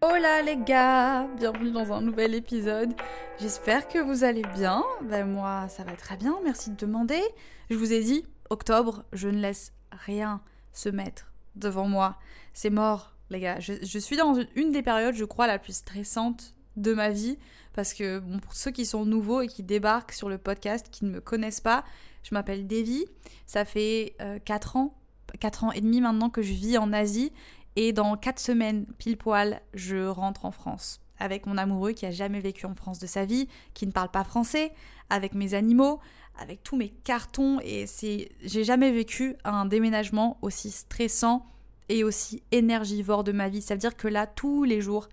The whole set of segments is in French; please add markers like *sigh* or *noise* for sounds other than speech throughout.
Hola les gars, bienvenue dans un nouvel épisode. J'espère que vous allez bien. Ben moi, ça va très bien, merci de demander. Je vous ai dit, octobre, je ne laisse rien se mettre devant moi. C'est mort, les gars. Je, suis dans une des périodes, je crois, la plus stressante de ma vie. Parce que, bon, pour ceux qui sont nouveaux et qui débarquent sur le podcast, qui ne me connaissent pas, je m'appelle Davy. Ça fait 4 ans, 4 ans et demi maintenant que je vis en Asie. Et dans 4 semaines, pile poil, je rentre en France. Avec mon amoureux qui a jamais vécu en France de sa vie, qui ne parle pas français, avec mes animaux, avec tous mes cartons. Et c'est. J'ai jamais vécu un déménagement aussi stressant et aussi énergivore de ma vie. Ça veut dire que là, tous les jours,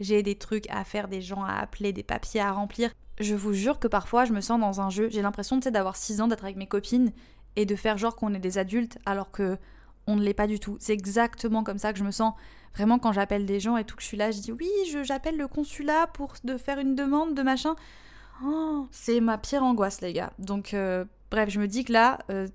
j'ai des trucs à faire, des gens à appeler, des papiers à remplir. Je vous jure que parfois, je me sens dans un jeu. J'ai l'impression d'avoir 6 ans, d'être avec mes copines et de faire genre qu'on est des adultes alors que on ne l'est pas du tout. C'est exactement comme ça que je me sens. Vraiment, quand j'appelle des gens et tout, que je suis là, je dis oui, j'appelle le consulat pour de faire une demande de machin. Oh, c'est ma pire angoisse, les gars. Donc, euh, bref, je me dis que là, euh,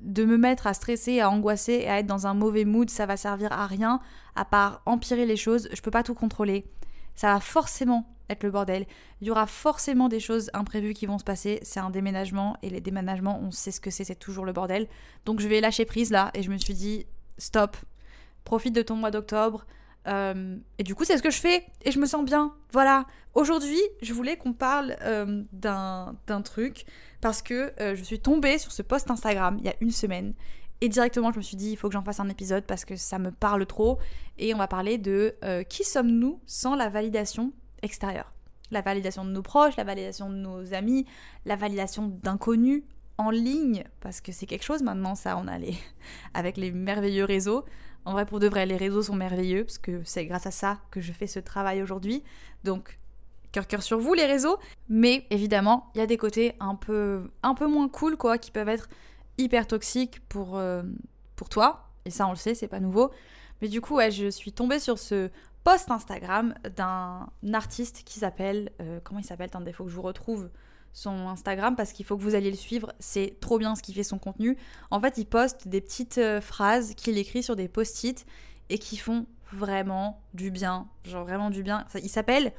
de me mettre à stresser, à angoisser et à être dans un mauvais mood, ça va servir à rien, à part empirer les choses. Je peux pas tout contrôler. Ça va forcément être le bordel. Il y aura forcément des choses imprévues qui vont se passer. C'est un déménagement et les déménagements, on sait ce que c'est, c'est toujours le bordel. Donc je vais lâcher prise là et je me suis dit stop, profite de ton mois d'octobre. Euh, et du coup, c'est ce que je fais et je me sens bien. Voilà. Aujourd'hui, je voulais qu'on parle euh, d'un truc parce que euh, je suis tombée sur ce post Instagram il y a une semaine et directement, je me suis dit, il faut que j'en fasse un épisode parce que ça me parle trop. Et on va parler de qui sommes-nous sans la validation extérieure. La validation de nos proches, la validation de nos amis, la validation d'inconnus en ligne, parce que c'est quelque chose maintenant, ça, on a les... *laughs* avec les merveilleux réseaux. En vrai, pour de vrai, les réseaux sont merveilleux, parce que c'est grâce à ça que je fais ce travail aujourd'hui. Donc, cœur cœur sur vous, les réseaux. Mais évidemment, il y a des côtés un peu, un peu moins cool, quoi, qui peuvent être hyper toxiques pour, euh, pour toi. Et ça, on le sait, c'est pas nouveau. Mais du coup, je suis tombée sur ce post Instagram d'un artiste qui s'appelle. Euh, comment il s'appelle Attendez, il faut que je vous retrouve son Instagram parce qu'il faut que vous alliez le suivre. C'est trop bien ce qui fait son contenu. En fait, il poste des petites euh, phrases qu'il écrit sur des post-it et qui font vraiment du bien. Genre vraiment du bien. Il s'appelle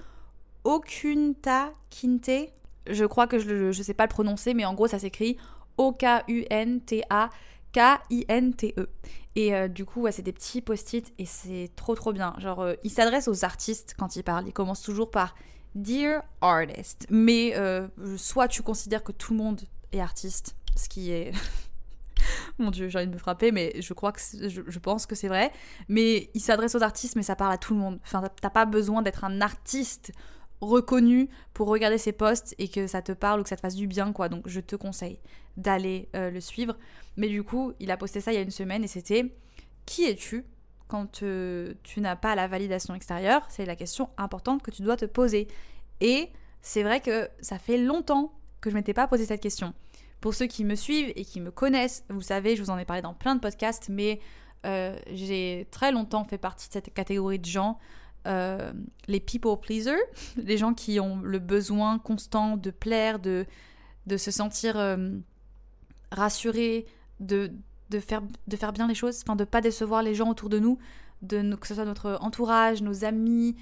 Okunta Kinte. Je crois que je ne sais pas le prononcer, mais en gros, ça s'écrit O-K-U-N-T-A. K-I-N-T-E. Et euh, du coup, c'est des petits post-it et c'est trop trop bien. Genre, euh, il s'adresse aux artistes quand il parle. Il commence toujours par Dear Artist. Mais euh, soit tu considères que tout le monde est artiste, ce qui est. *laughs* Mon dieu, j'ai envie de me frapper, mais je crois que je, je, pense que c'est vrai. Mais il s'adresse aux artistes, mais ça parle à tout le monde. Enfin, t'as pas besoin d'être un artiste reconnu pour regarder ses posts et que ça te parle ou que ça te fasse du bien, quoi. Donc je te conseille d'aller euh, le suivre. Mais du coup, il a posté ça il y a une semaine et c'était Qui es-tu quand euh, tu n'as pas la validation extérieure? C'est la question importante que tu dois te poser. Et c'est vrai que ça fait longtemps que je m'étais pas posé cette question. Pour ceux qui me suivent et qui me connaissent, vous savez, je vous en ai parlé dans plein de podcasts, mais euh, j'ai très longtemps fait partie de cette catégorie de gens euh, les people pleasers, *laughs* les gens qui ont le besoin constant de plaire, de, de se sentir euh, rassurés, de, de, faire, de faire bien les choses, enfin de pas décevoir les gens autour de nous, de, que ce soit notre entourage, nos amis,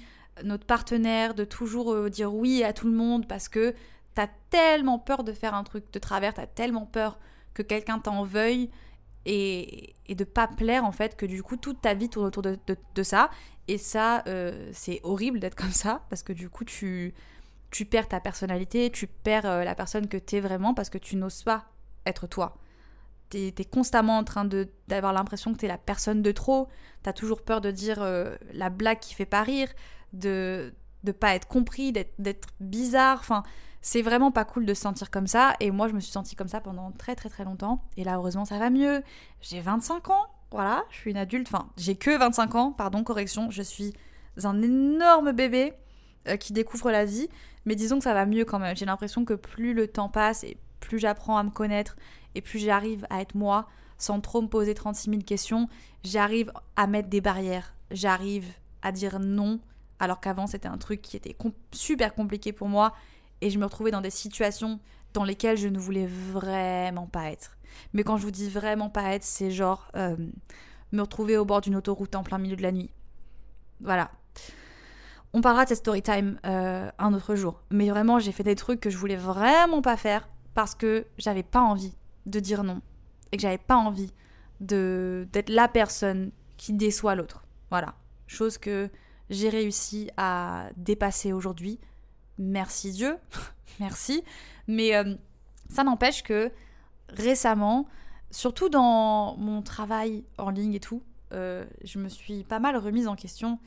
notre partenaire, de toujours euh, dire oui à tout le monde parce que t'as tellement peur de faire un truc de travers, t'as tellement peur que quelqu'un t'en veuille et, et, de pas plaire en fait, que du coup toute ta vie tourne autour de, de, ça. Et ça, euh, c'est horrible d'être comme ça parce que du coup tu, tu perds ta personnalité, tu perds euh, la personne que t'es vraiment parce que tu n'oses pas être toi. T'es es constamment en train d'avoir l'impression que t'es la personne de trop, t'as toujours peur de dire euh, la blague qui fait pas rire, de ne pas être compris, d'être bizarre, enfin C'est vraiment pas cool de se sentir comme ça. Et moi, je me suis sentie comme ça pendant très très très longtemps. Et là, heureusement, ça va mieux. J'ai 25 ans. Voilà, je suis une adulte. Enfin, j'ai que 25 ans, pardon, correction. Je suis un énorme bébé euh, qui découvre la vie. Mais disons que ça va mieux quand même. J'ai l'impression que plus le temps passe et plus j'apprends à me connaître et plus j'arrive à être moi sans trop me poser 36 000 questions, j'arrive à mettre des barrières. J'arrive à dire non alors qu'avant c'était un truc qui était super compliqué pour moi et je me retrouvais dans des situations dans lesquelles je ne voulais vraiment pas être. Mais quand je vous dis vraiment pas être, c'est genre euh, me retrouver au bord d'une autoroute en plein milieu de la nuit. Voilà. On parlera de cette story time euh, un autre jour. Mais vraiment, j'ai fait des trucs que je voulais vraiment pas faire parce que j'avais pas envie de dire non et que j'avais pas envie de d'être la personne qui déçoit l'autre. Voilà. Chose que j'ai réussi à dépasser aujourd'hui merci Dieu, *laughs* merci. Mais euh, ça n'empêche que récemment, surtout dans mon travail en ligne et tout, euh, je me suis pas mal remise en question.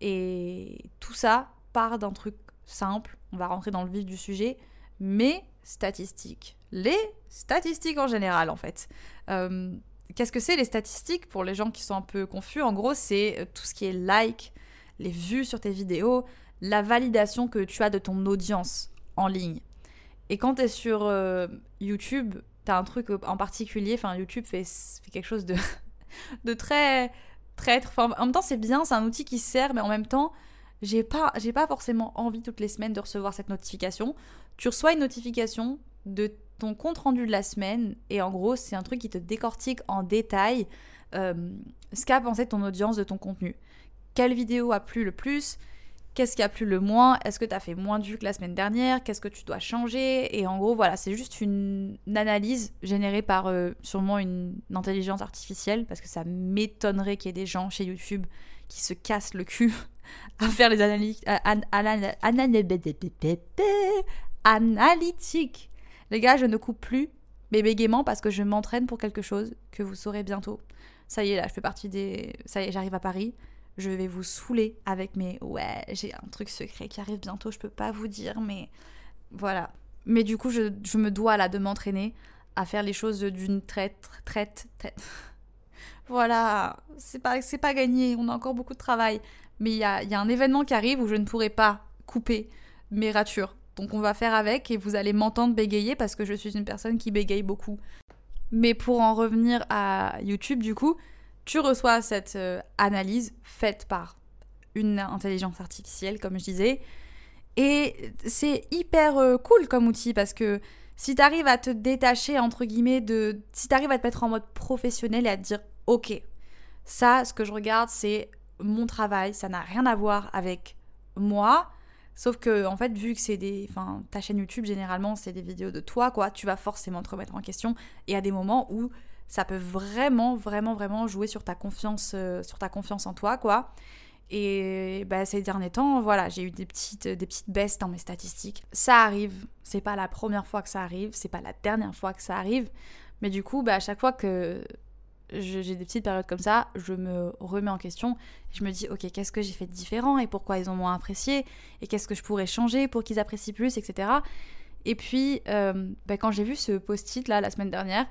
Et tout ça part d'un truc simple, on va rentrer dans le vif du sujet, mais statistiques. Les statistiques en général, en fait. Euh, qu'est-ce que c'est les statistiques? Pour les gens qui sont un peu confus En gros, c'est tout ce qui est like, les vues sur tes vidéos, la validation que tu as de ton audience en ligne. Et quand tu es sur euh, YouTube, tu as un truc en particulier, enfin YouTube fait, quelque chose de, *laughs* de très traître. Enfin, en même temps, c'est bien, c'est un outil qui sert, mais en même temps, j'ai pas, j'ai pas forcément envie toutes les semaines de recevoir cette notification. Tu reçois une notification de ton compte rendu de la semaine, et en gros, c'est un truc qui te décortique en détail euh, ce qu'a pensé ton audience de ton contenu. Quelle vidéo a plu le plus? Qu'est-ce qui a plu le moins Est-ce que tu as fait moins de vues que la semaine dernière Qu'est-ce que tu dois changer Et en gros, voilà, c'est juste une, analyse générée par euh, sûrement une, intelligence artificielle, parce que ça m'étonnerait qu'il y ait des gens chez YouTube qui se cassent le cul *laughs* à faire les analyses analytiques. Les gars, je ne coupe plus mes bégaiements parce que je m'entraîne pour quelque chose que vous saurez bientôt. Ça y est, là, je fais partie des... Ça y est, j'arrive à Paris je vais vous saouler avec mes ouais, j'ai un truc secret qui arrive bientôt, je peux pas vous dire, mais voilà. Mais du coup, je, me dois là de m'entraîner à faire les choses d'une traite, traite, traite. *laughs* voilà, c'est pas, c'est pas gagné, on a encore beaucoup de travail. Mais il y a, y a un événement qui arrive où je ne pourrai pas couper mes ratures. Donc on va faire avec et vous allez m'entendre bégayer parce que je suis une personne qui bégaye beaucoup. Mais pour en revenir à YouTube, du coup, tu reçois cette euh, analyse faite par une intelligence artificielle, comme je disais. Et c'est hyper euh, cool comme outil parce que si tu arrives à te détacher, entre guillemets, de. Si tu arrives à te mettre en mode professionnel et à te dire, ok, ça, ce que je regarde, c'est mon travail, ça n'a rien à voir avec moi. Sauf que, en fait, vu que c'est des. Enfin, ta chaîne YouTube, généralement, c'est des vidéos de toi, quoi, tu vas forcément te remettre en question. Et à des moments où ça peut vraiment, vraiment, vraiment jouer sur ta confiance, euh, sur ta confiance en toi, quoi. Et bah, ces derniers temps, voilà, j'ai eu des petites, des petites baisses dans mes statistiques. Ça arrive, c'est pas la première fois que ça arrive, c'est pas la dernière fois que ça arrive, mais du coup, bah, à chaque fois que j'ai des petites périodes comme ça, je me remets en question. Je me dis, ok, qu'est-ce que j'ai fait de différent et pourquoi ils ont moins apprécié et qu'est-ce que je pourrais changer pour qu'ils apprécient plus, etc. Et puis, euh, bah, quand j'ai vu ce post-it là la semaine dernière,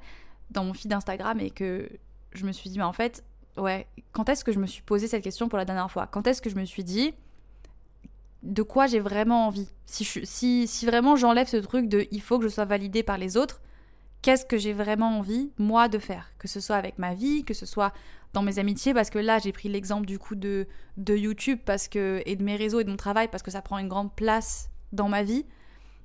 dans mon feed Instagram et que je me suis dit, mais en fait, ouais, quand est-ce que je me suis posé cette question pour la dernière fois? Quand est-ce que je me suis dit de quoi j'ai vraiment envie? Si, si, si vraiment j'enlève ce truc de il faut que je sois validée par les autres, qu'est-ce que j'ai vraiment envie, moi, de faire? Que ce soit avec ma vie, que ce soit dans mes amitiés, parce que là, j'ai pris l'exemple du coup de, de YouTube parce que, et de mes réseaux et de mon travail, parce que ça prend une grande place dans ma vie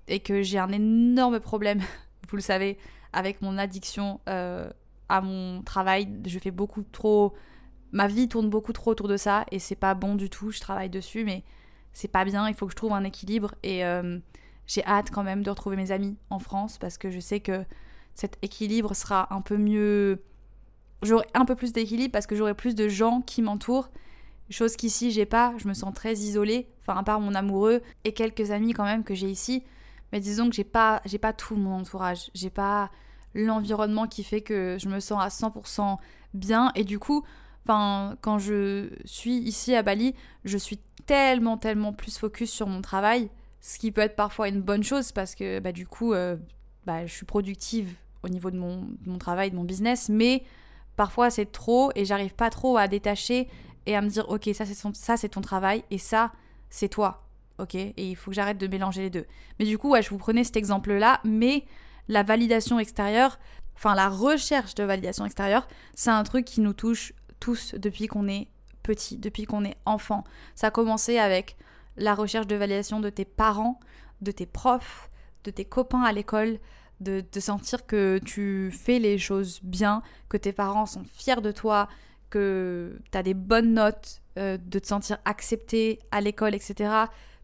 et que j'ai un énorme problème, *laughs* vous le savez, avec mon addiction euh, à mon travail. Je fais beaucoup trop. Ma vie tourne beaucoup trop autour de ça et c'est pas bon du tout. Je travaille dessus, mais c'est pas bien. Il faut que je trouve un équilibre et euh, j'ai hâte quand même de retrouver mes amis en France parce que je sais que cet équilibre sera un peu mieux. J'aurai un peu plus d'équilibre parce que j'aurai plus de gens qui m'entourent. Chose qu'ici j'ai pas, je me sens très isolée, enfin à part mon amoureux et quelques amis quand même que j'ai ici. Mais disons que j'ai pas, j'ai pas tout mon entourage. J'ai pas l'environnement qui fait que je me sens à 100% bien. Et du coup, quand je suis ici à Bali, je suis tellement, tellement plus focus sur mon travail Ce qui peut être parfois une bonne chose parce que bah, du coup, euh, bah, je suis productive au niveau de mon, mon travail, de mon business, mais parfois c'est trop et j'arrive pas trop à détacher et à me dire ok ça c'est ton travail et ça c'est toi ok et il faut que j'arrête de mélanger les deux mais du coup ouais, je vous prenais cet exemple là mais la validation extérieure enfin la recherche de validation extérieure c'est un truc qui nous touche tous depuis qu'on est petit depuis qu'on est enfant ça a commencé avec la recherche de validation de tes parents de tes profs de tes copains à l'école de te sentir que tu fais les choses bien, que tes parents sont fiers de toi, que tu as des bonnes notes, euh, de te sentir accepté à l'école, etc.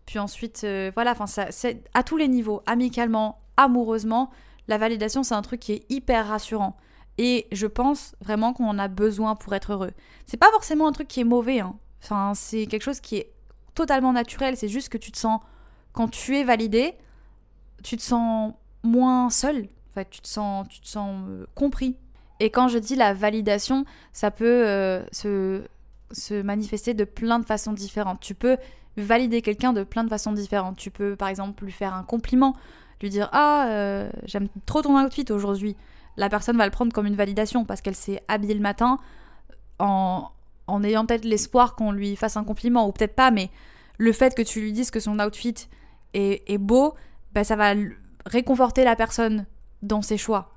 Puis ensuite, euh, voilà, enfin, c'est à tous les niveaux, amicalement, amoureusement, la validation, c'est un truc qui est hyper rassurant. Et je pense vraiment qu'on en a besoin pour être heureux. C'est pas forcément un truc qui est mauvais, hein. Enfin, c'est quelque chose qui est totalement naturel. C'est juste que tu te sens, quand tu es validé, tu te sens moins seul. En fait, tu te sens, tu te sens euh, compris. Et quand je dis la validation, ça peut euh, se, se manifester de plein de façons différentes. Tu peux valider quelqu'un de plein de façons différentes. Tu peux par exemple lui faire un compliment, lui dire Ah, euh, j'aime trop ton outfit aujourd'hui. La personne va le prendre comme une validation parce qu'elle s'est habillée le matin en, en ayant peut-être l'espoir qu'on lui fasse un compliment, ou peut-être pas, mais le fait que tu lui dises que son outfit est, beau, ben ça va réconforter la personne dans ses choix.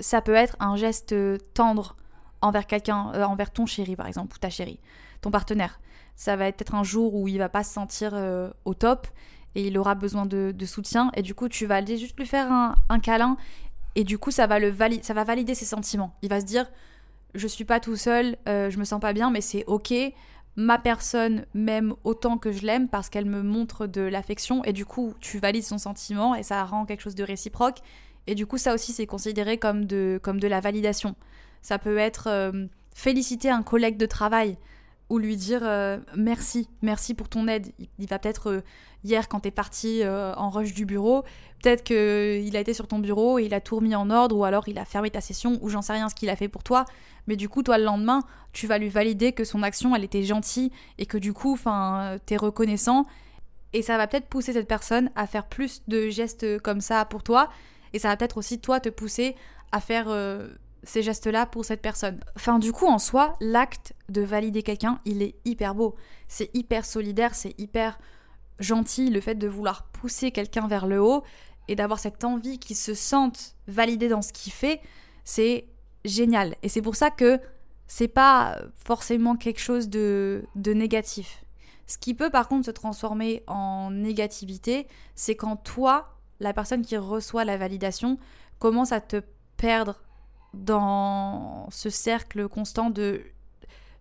Ça peut être un geste tendre envers quelqu'un, euh, envers ton chéri par exemple, ou ta chérie, ton partenaire. Ça va être un jour où il va pas se sentir euh, au top et il aura besoin de, soutien et du coup tu vas aller juste lui faire un, câlin et du coup ça va, le ça va valider ses sentiments. Il va se dire je suis pas tout seul, euh, je me sens pas bien mais c'est ok, ma personne m'aime autant que je l'aime parce qu'elle me montre de l'affection et du coup tu valides son sentiment et ça rend quelque chose de réciproque et du coup ça aussi c'est considéré comme de, comme de la validation. Ça peut être euh, féliciter un collègue de travail ou lui dire euh, merci, merci pour ton aide. Il, va peut-être euh, hier quand t'es parti en rush du bureau, peut-être qu'il a été sur ton bureau et il a tout remis en ordre ou alors il a fermé ta session ou j'en sais rien ce qu'il a fait pour toi. Mais du coup, toi le lendemain, tu vas lui valider que son action elle était gentille et que du coup, enfin, t'es reconnaissant et ça va peut-être pousser cette personne à faire plus de gestes comme ça pour toi et ça va peut-être aussi toi te pousser à faire ces gestes-là pour cette personne. Enfin, du coup, en soi, l'acte de valider quelqu'un, il est hyper beau. C'est hyper solidaire, c'est hyper gentil, le fait de vouloir pousser quelqu'un vers le haut et d'avoir cette envie qu'il se sente validé dans ce qu'il fait, c'est génial. Et c'est pour ça que c'est pas forcément quelque chose de, de négatif. Ce qui peut par contre se transformer en négativité, c'est quand toi, la personne qui reçoit la validation, commence à te perdre dans ce cercle constant de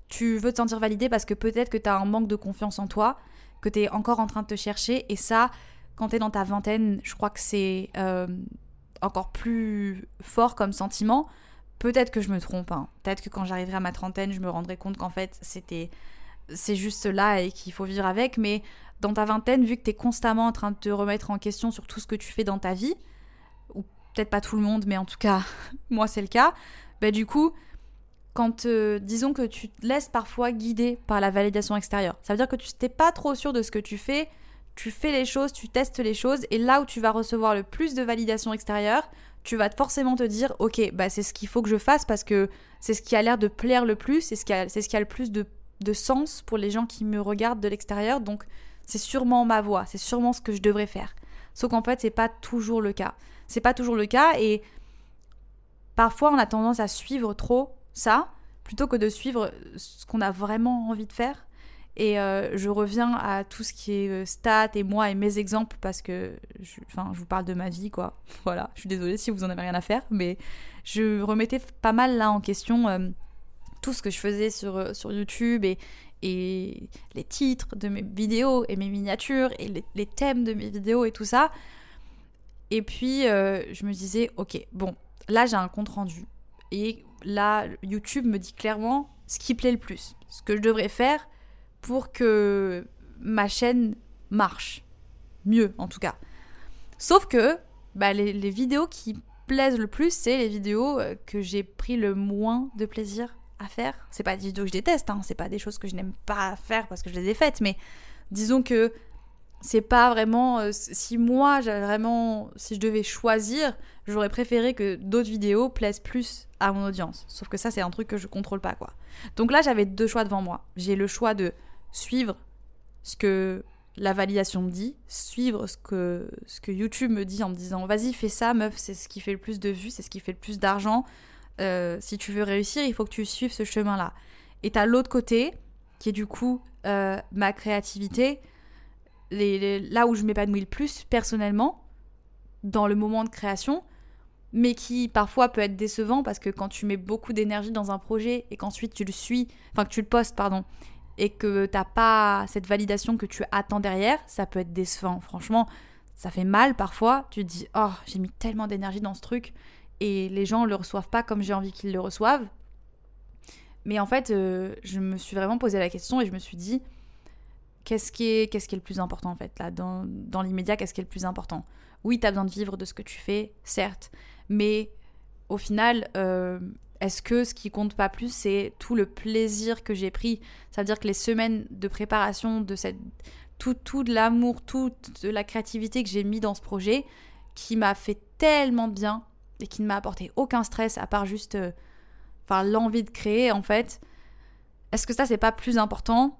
tu veux te sentir validé parce que peut-être que tu as un manque de confiance en toi, que tu es encore en train de te chercher. Et ça, quand tu es dans ta vingtaine, je crois que c'est euh, encore plus fort comme sentiment. Peut-être que je me trompe. Hein. Peut-être que quand j'arriverai à ma trentaine, je me rendrai compte qu'en fait, c'était c'est juste là et qu'il faut vivre avec. Mais dans ta vingtaine, vu que tu es constamment en train de te remettre en question sur tout ce que tu fais dans ta vie, peut-être pas tout le monde, mais en tout cas, *laughs* moi c'est le cas, bah du coup, quand euh, disons que tu te laisses parfois guider par la validation extérieure, ça veut dire que tu n'es pas trop sûr de ce que tu fais, tu fais les choses, tu testes les choses, et là où tu vas recevoir le plus de validation extérieure, tu vas forcément te dire, ok, bah c'est ce qu'il faut que je fasse parce que c'est ce qui a l'air de plaire le plus, c'est ce, qui a, le plus de, de sens pour les gens qui me regardent de l'extérieur, donc c'est sûrement ma voie, c'est sûrement ce que je devrais faire. Sauf qu'en fait, c'est pas toujours le cas. C'est pas toujours le cas et parfois on a tendance à suivre trop ça plutôt que de suivre ce qu'on a vraiment envie de faire. Et euh, je reviens à tout ce qui est euh, stats et moi et mes exemples parce que je, enfin, je vous parle de ma vie, quoi. *laughs* Voilà, je suis désolée si vous en avez rien à faire, mais je remettais pas mal là en question euh, tout ce que je faisais sur, sur YouTube les titres de mes vidéos et mes miniatures et les, les thèmes de mes vidéos et tout ça. Et puis, euh, je me disais, ok, bon, là, j'ai un compte rendu. Et là, YouTube me dit clairement ce qui plaît le plus. Ce que je devrais faire pour que ma chaîne marche. Mieux, en tout cas. Sauf que bah, les, vidéos qui plaisent le plus, c'est les vidéos euh, que j'ai pris le moins de plaisir faire. C'est pas des vidéos que je déteste, hein, c'est pas des choses que je n'aime pas faire parce que je les ai faites, mais disons que c'est pas vraiment. euh, si moi, j'avais vraiment. Si je devais choisir, j'aurais préféré que d'autres vidéos plaisent plus à mon audience. Sauf que ça, c'est un truc que je contrôle pas, quoi. Donc là, j'avais deux choix devant moi. J'ai le choix de suivre ce que la validation me dit, suivre ce que, ce que YouTube me dit en me disant vas-y, fais ça, meuf, c'est ce qui fait le plus de vues, c'est ce qui fait le plus d'argent. Euh, si tu veux réussir, il faut que tu suives ce chemin-là. Et t'as l'autre côté, qui est du coup euh, ma créativité, là où je m'épanouis le plus personnellement, dans le moment de création, mais qui parfois peut être décevant parce que quand tu mets beaucoup d'énergie dans un projet et qu'ensuite tu le suis, enfin que tu le postes, pardon, et que t'as pas cette validation que tu attends derrière, ça peut être décevant. Franchement, ça fait mal parfois. Tu te dis, oh, j'ai mis tellement d'énergie dans ce truc et les gens le reçoivent pas comme j'ai envie qu'ils le reçoivent. Mais en fait, euh, je me suis vraiment posé la question et je me suis dit, qu'est-ce qui est, qu'est-ce qui est le plus important en fait là dans, l'immédiat qu'est-ce qui est le plus important? Oui tu as besoin de vivre de ce que tu fais certes mais au final euh, est-ce que ce qui compte pas plus c'est tout le plaisir que j'ai pris? Ça veut dire que les semaines de préparation de cette tout tout de l'amour toute la créativité que j'ai mis dans ce projet qui m'a fait tellement bien et qui ne m'a apporté aucun stress à part juste euh, l'envie de créer en fait est-ce que ça c'est pas plus important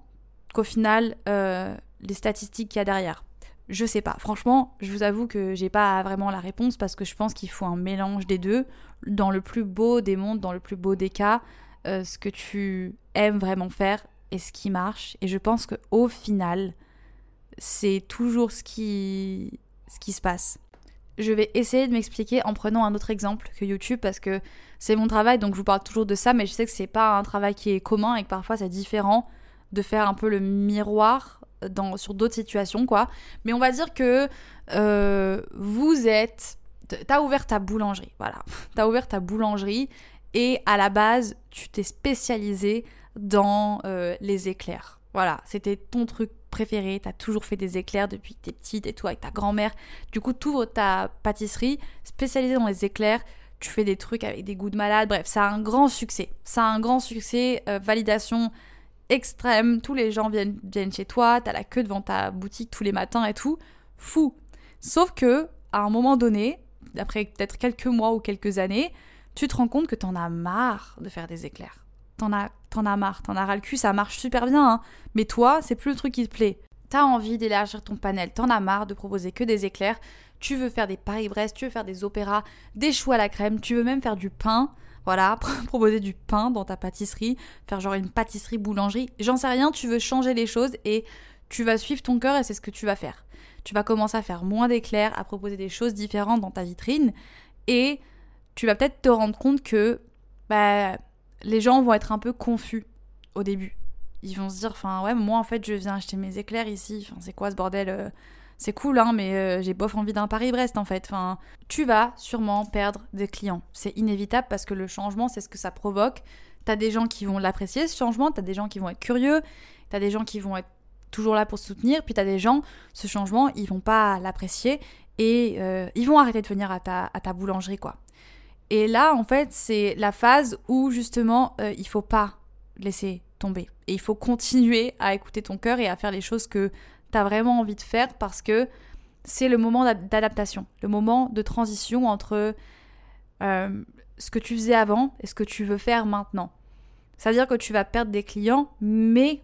qu'au final, euh, les statistiques qu'il y a derrière? Je sais pas. Franchement, je vous avoue que j'ai pas vraiment la réponse parce que je pense qu'il faut un mélange des deux. Dans le plus beau des mondes, dans le plus beau des cas, euh, ce que tu aimes vraiment faire et ce qui marche. Et je pense que au final, c'est toujours ce qui, ce qui se passe. Je vais essayer de m'expliquer en prenant un autre exemple que YouTube parce que c'est mon travail donc je vous parle toujours de ça mais je sais que c'est pas un travail qui est commun et que parfois c'est différent de faire un peu le miroir dans, sur d'autres situations, quoi. Mais on va dire que euh, vous êtes... T'as ouvert ta boulangerie, voilà. *laughs* T'as ouvert ta boulangerie et à la base, tu t'es spécialisé dans euh, les éclairs. Voilà, c'était ton truc préféré. T'as toujours fait des éclairs depuis que t'es petite et tout avec ta grand-mère. Du coup, t'ouvres ta pâtisserie spécialisée dans les éclairs. Tu fais des trucs avec des goûts de malade. Bref, ça a un grand succès. Ça a un grand succès. euh, validation extrême, tous les gens viennent, viennent chez toi, t'as la queue devant ta boutique tous les matins et tout, fou. Sauf que, à un moment donné, après peut-être quelques mois ou quelques années, tu te rends compte que t'en as marre de faire des éclairs. T'en as, t'en as marre, t'en as ras le cul, ça marche super bien, hein. mais toi, c'est plus le truc qui te plaît. T'as envie d'élargir ton panel, t'en as marre de proposer que des éclairs, tu veux faire des Paris-Brest, tu veux faire des opéras, des choux à la crème, tu veux même faire du pain, voilà, *laughs* proposer du pain dans ta pâtisserie, faire genre une pâtisserie boulangerie, j'en sais rien, tu veux changer les choses et tu vas suivre ton cœur et c'est ce que tu vas faire. Tu vas commencer à faire moins d'éclairs, à proposer des choses différentes dans ta vitrine et tu vas peut-être te rendre compte que bah, les gens vont être un peu confus au début. Ils vont se dire, enfin ouais, moi en fait je viens acheter mes éclairs ici, enfin c'est quoi ce bordel euh, c'est cool, hein, mais euh, j'ai bof envie d'un Paris-Brest en fait. Enfin, tu vas sûrement perdre des clients. C'est inévitable parce que le changement, c'est ce que ça provoque. T'as des gens qui vont l'apprécier, ce changement, t'as des gens qui vont être curieux, t'as des gens qui vont être toujours là pour soutenir, puis t'as des gens, ce changement, ils vont pas l'apprécier et euh, ils vont arrêter de venir à ta, à ta boulangerie, quoi. Et là, en fait, c'est la phase où justement, euh, il faut pas laisser tomber. Et il faut continuer à écouter ton cœur et à faire les choses que tu as vraiment envie de faire parce que c'est le moment d'adaptation, le moment de transition entre euh, ce que tu faisais avant et ce que tu veux faire maintenant. Ça veut dire que tu vas perdre des clients, mais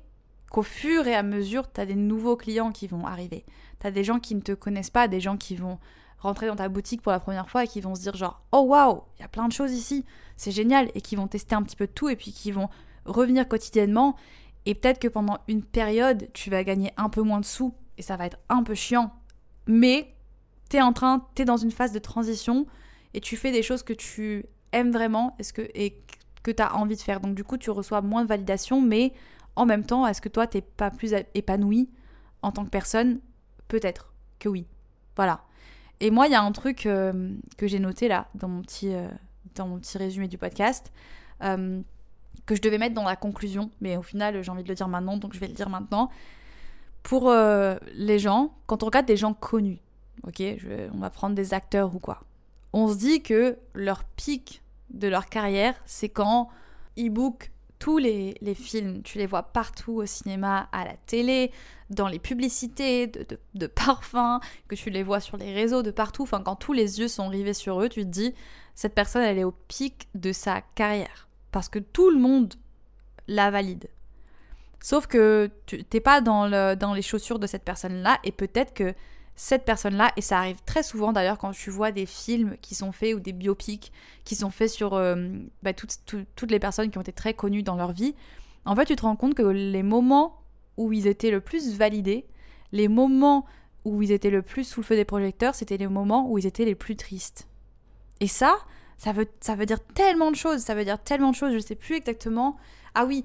qu'au fur et à mesure, tu as des nouveaux clients qui vont arriver. Tu as des gens qui ne te connaissent pas, des gens qui vont rentrer dans ta boutique pour la première fois et qui vont se dire genre oh waouh, il y a plein de choses ici, c'est génial et qui vont tester un petit peu de tout et puis qui vont revenir quotidiennement et peut-être que pendant une période, tu vas gagner un peu moins de sous et ça va être un peu chiant. Mais t'es en train, t'es dans une phase de transition et tu fais des choses que tu aimes vraiment est-ce que, et que tu as envie de faire. Donc du coup, tu reçois moins de validation, mais en même temps, est-ce que toi, t'es pas plus épanoui en tant que personne? Peut-être que oui. Voilà. Et moi, il y a un truc euh, que j'ai noté là, dans mon petit, euh, dans mon petit résumé du podcast. Euh, que je devais mettre dans la conclusion, mais au final j'ai envie de le dire maintenant, donc je vais le dire maintenant. Pour les gens, quand on regarde des gens connus, ok, on va prendre des acteurs ou quoi, on se dit que leur pic de leur carrière, c'est quand ils bookent tous les, films, tu les vois partout au cinéma, à la télé, dans les publicités de, de, parfums, que tu les vois sur les réseaux, de partout. Enfin, quand tous les yeux sont rivés sur eux, tu te dis, cette personne, elle est au pic de sa carrière. Parce que tout le monde la valide. Sauf que tu n'es pas dans, le, dans les chaussures de cette personne-là et peut-être que cette personne-là, et ça arrive très souvent d'ailleurs quand tu vois des films qui sont faits ou des biopics qui sont faits sur euh, bah, toutes, toutes les personnes qui ont été très connues dans leur vie, en fait tu te rends compte que les moments où ils étaient le plus validés, les moments où ils étaient le plus sous le feu des projecteurs, c'était les moments où ils étaient les plus tristes. Et ça, ça veut, ça veut dire tellement de choses, ça veut dire tellement de choses, je sais plus exactement. Ah oui,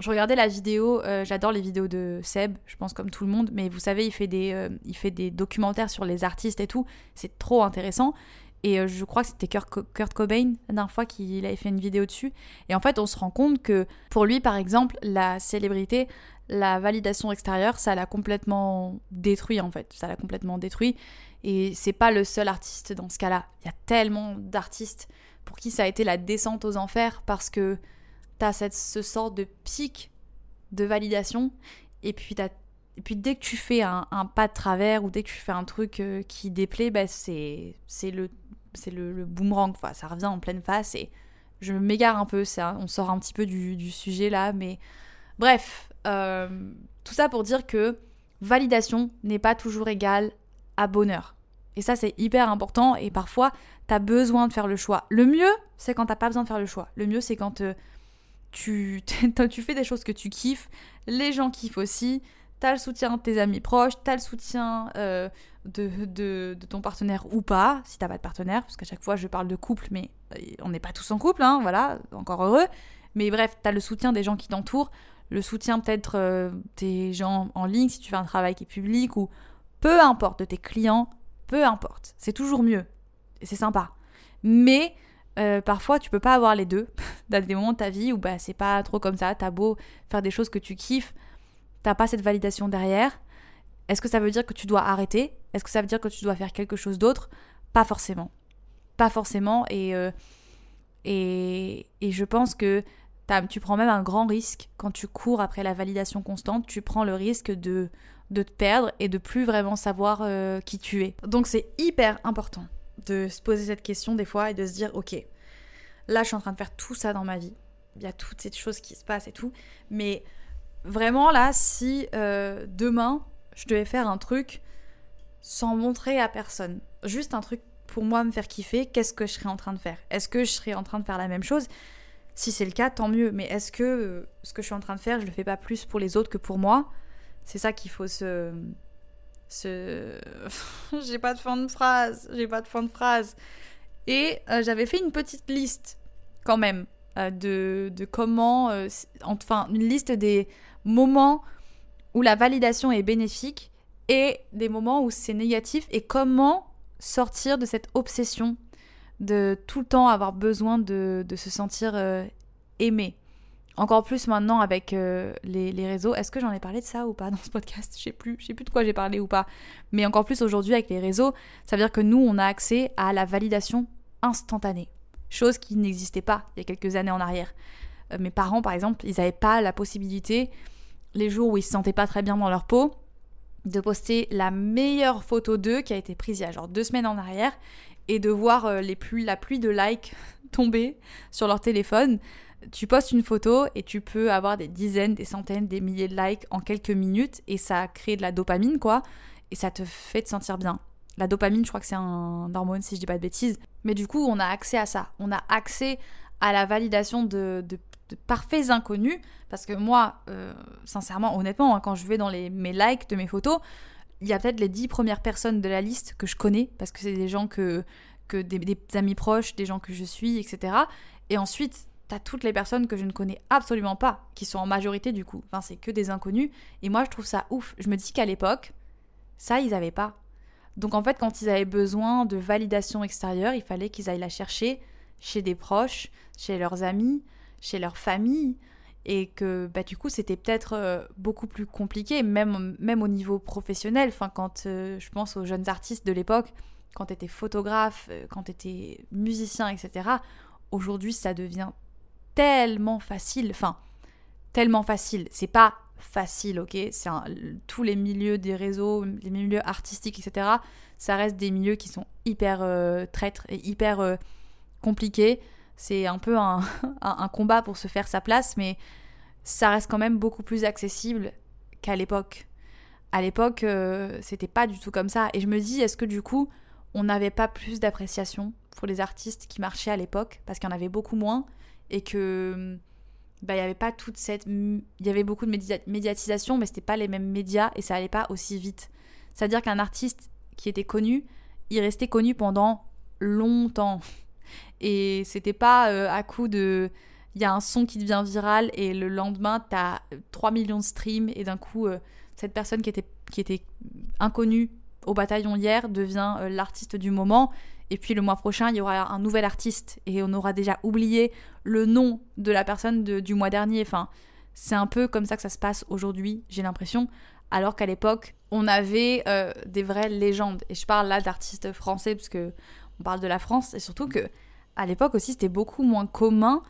je regardais la vidéo, euh, j'adore les vidéos de Seb, je pense comme tout le monde, mais vous savez, il fait des, euh, il fait des documentaires sur les artistes et tout, c'est trop intéressant. Et euh, je crois que c'était Kurt, Cobain la dernière fois qu'il avait fait une vidéo dessus. Et en fait, on se rend compte que pour lui, par exemple, la célébrité, la validation extérieure, ça l'a complètement détruit en fait. Ça l'a complètement détruit. Et c'est pas le seul artiste dans ce cas-là. Il y a tellement d'artistes pour qui ça a été la descente aux enfers parce que t'as cette, ce sort de pic de validation. Et puis, et puis dès que tu fais un, pas de travers ou dès que tu fais un truc euh, qui déplaît, bah, c'est le, le, le boomerang. Enfin, ça revient en pleine face et je m'égare un peu. Ça, on sort un petit peu du, sujet là. Mais bref, euh, tout ça pour dire que validation n'est pas toujours égale à bonheur. Et ça, c'est hyper important. Et parfois, tu as besoin de faire le choix. Le mieux, c'est quand t'as pas besoin de faire le choix. Le mieux, c'est quand euh, tu, *laughs* tu fais des choses que tu kiffes, les gens kiffent aussi, t'as le soutien de tes amis proches, t'as le soutien euh, de, de, ton partenaire ou pas, si t'as pas de partenaire, parce qu'à chaque fois je parle de couple, mais euh, on n'est pas tous en couple, hein, voilà, encore heureux. Mais bref, t'as le soutien des gens qui t'entourent, le soutien peut-être euh, des gens en ligne si tu fais un travail qui est public, ou peu importe, de tes clients, peu importe, c'est toujours mieux, et c'est sympa. Mais euh, parfois, tu peux pas avoir les deux. *laughs* Dans des moments de ta vie où bah, c'est pas trop comme ça. T'as beau faire des choses que tu kiffes, t'as pas cette validation derrière. Est-ce que ça veut dire que tu dois arrêter? Est-ce que ça veut dire que tu dois faire quelque chose d'autre? Pas forcément. Pas forcément. Et, euh, et, et, je pense que tu prends même un grand risque quand tu cours après la validation constante. Tu prends le risque de, de te perdre et de plus vraiment savoir euh, qui tu es. Donc c'est hyper important de se poser cette question des fois et de se dire ok, là je suis en train de faire tout ça dans ma vie, il y a toutes ces choses qui se passent et tout, mais vraiment là, si euh, demain je devais faire un truc sans montrer à personne, juste un truc pour moi me faire kiffer, qu'est-ce que je serais en train de faire? Est-ce que je serais en train de faire la même chose? Si c'est le cas, tant mieux, mais est-ce que euh, ce que je suis en train de faire, je le fais pas plus pour les autres que pour moi? C'est ça qu'il faut se *laughs* j'ai pas de fin de phrase, j'ai pas de fin de phrase. Et euh, j'avais fait une petite liste quand même euh, de, de, comment, euh, enfin une liste des moments où la validation est bénéfique et des moments où c'est négatif et comment sortir de cette obsession de tout le temps avoir besoin de, de se sentir aimé. Encore plus maintenant avec euh, les, réseaux. Est-ce que j'en ai parlé de ça ou pas dans ce podcast? Je sais plus, je sais plus de quoi j'ai parlé ou pas. Mais encore plus aujourd'hui avec les réseaux, ça veut dire que nous, on a accès à la validation instantanée. Chose qui n'existait pas il y a quelques années en arrière. Euh, mes parents, par exemple, ils n'avaient pas la possibilité, les jours où ils se sentaient pas très bien dans leur peau, de poster la meilleure photo d'eux qui a été prise il y a genre deux semaines en arrière et de voir euh, les la pluie de likes *laughs* tomber sur leur téléphone tu postes une photo et tu peux avoir des dizaines, des centaines, des milliers de likes en quelques minutes et ça crée de la dopamine quoi et ça te fait te sentir bien. La dopamine, je crois que c'est un hormone si je dis pas de bêtises. Mais du coup, on a accès à ça. On a accès à la validation de, parfaits inconnus. Parce que moi, euh, sincèrement, honnêtement, hein, quand je vais dans les, mes likes de mes photos, il y a peut-être les dix premières personnes de la liste que je connais. Parce que c'est des gens que, que des amis proches, des gens que je suis, etc. Et ensuite, t'as toutes les personnes que je ne connais absolument pas, qui sont en majorité du coup. Enfin, c'est que des inconnus. Et moi, je trouve ça ouf. Je me dis qu'à l'époque, ça, ils n'avaient pas. Donc en fait, quand ils avaient besoin de validation extérieure, il fallait qu'ils aillent la chercher chez des proches, chez leurs amis, chez leur famille. Et que bah, du coup, c'était peut-être euh, beaucoup plus compliqué, même, même au niveau professionnel. Enfin, quand euh, je pense aux jeunes artistes de l'époque, quand tu étais photographe, euh, quand tu étais musicien, etc., aujourd'hui, ça devient tellement facile. Enfin, tellement facile. C'est pas facile, ok? C'est tous les milieux des réseaux, les milieux artistiques, etc. Ça reste des milieux qui sont hyper euh, traîtres et hyper euh, compliqués. C'est un peu *laughs* un, combat pour se faire sa place, mais ça reste quand même beaucoup plus accessible qu'à l'époque. À l'époque, euh, c'était pas du tout comme ça. Et je me dis, est-ce que du coup, on n'avait pas plus d'appréciation pour les artistes qui marchaient à l'époque? Parce qu'il y en avait beaucoup moins et que bah, il y avait pas toute cette. Il y avait beaucoup de médiatisation, mais c'était pas les mêmes médias et ça allait pas aussi vite. C'est-à-dire qu'un artiste qui était connu, il restait connu pendant longtemps. *laughs* Et c'était pas euh, à coup de. Il y a un son qui devient viral et le lendemain, t'as 3 millions de streams et d'un coup, euh, cette personne qui était, qui était inconnue au bataillon hier devient euh, l'artiste du moment et puis le mois prochain, il y aura un nouvel artiste et on aura déjà oublié le nom de la personne du mois dernier. C'est un peu comme ça que ça se passe aujourd'hui, j'ai l'impression. Alors qu'à l'époque, on avait euh, des vraies légendes. Et je parle là d'artistes français parce que on parle de la France et surtout que à l'époque aussi, c'était beaucoup moins commun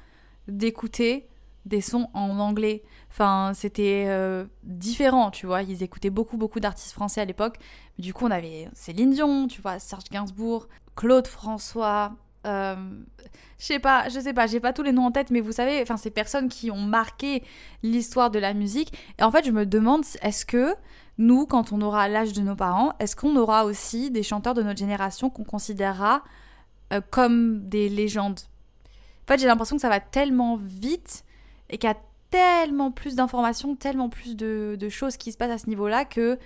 d'écouter des sons en anglais. Enfin, c'était euh, différent, tu vois. Ils écoutaient beaucoup, beaucoup d'artistes français à l'époque. Du coup, on avait Céline Dion, tu vois, Serge Gainsbourg, Claude François. Euh, je sais pas, je sais pas, j'ai pas tous les noms en tête, mais vous savez, enfin, ces personnes qui ont marqué l'histoire de la musique. Et en fait, je me demande, est-ce que nous, quand on aura l'âge de nos parents, est-ce qu'on aura aussi des chanteurs de notre génération qu'on considérera euh, comme des légendes? En fait, j'ai l'impression que ça va tellement vite et qu'il y a tellement plus d'informations, tellement plus de, choses qui se passent à ce niveau-là que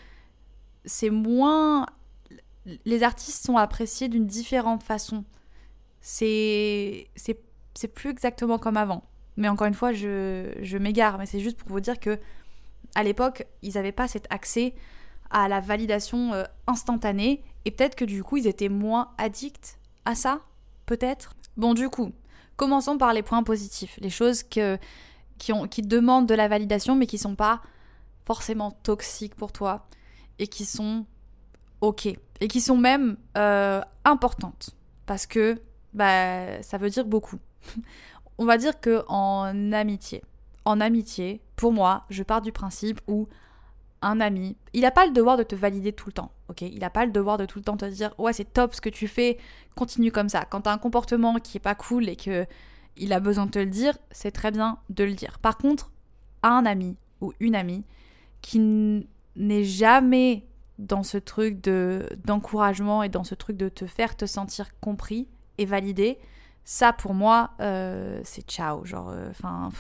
c'est moins... Les artistes sont appréciés d'une différente façon. C'est... Plus exactement comme avant. Mais encore une fois, je, je m'égare, mais c'est juste pour vous dire que à l'époque, ils n'avaient pas cet accès à la validation euh, instantanée, et peut-être que du coup, ils étaient moins addicts à ça, peut-être. Bon, du coup, commençons par les points positifs, les choses que, qui, ont, qui demandent de la validation, mais qui sont pas forcément toxiques pour toi et qui sont ok et qui sont même euh, importantes parce que bah, ça veut dire beaucoup. *laughs* On va dire que en amitié, en amitié, pour moi, je pars du principe où un ami, il n'a pas le devoir de te valider tout le temps, ok? Il n'a pas le devoir de tout le temps te dire ouais c'est top ce que tu fais, continue comme ça. Quand tu as un comportement qui est pas cool et que il a besoin de te le dire, c'est très bien de le dire. Par contre, un ami ou une amie qui n'est jamais dans ce truc de d'encouragement et dans ce truc de te faire te sentir compris et validé, ça pour moi euh, c'est ciao, genre euh, enfin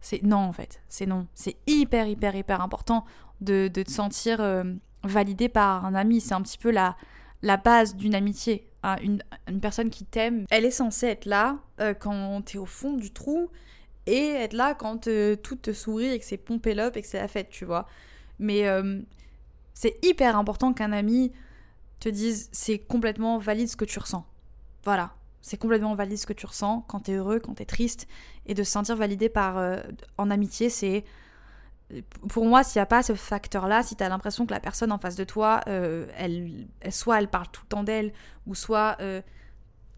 c'est non en fait, c'est non, c'est hyper hyper hyper important de, te sentir euh, validé par un ami, c'est un petit peu la la base d'une amitié une, personne qui t'aime, elle est censée être là euh, quand t'es au fond du trou et être là quand euh, tout te sourit et que c'est pompé l'up et que c'est la fête, tu vois. Mais euh, c'est hyper important qu'un ami te dise c'est complètement valide ce que tu ressens. Voilà, c'est complètement valide ce que tu ressens quand t'es heureux, quand t'es triste et de se sentir validé par en amitié, c'est pour moi, s'il n'y a pas ce facteur-là, si tu as l'impression que la personne en face de toi, euh, elle, soit elle parle tout le temps d'elle, ou soit euh,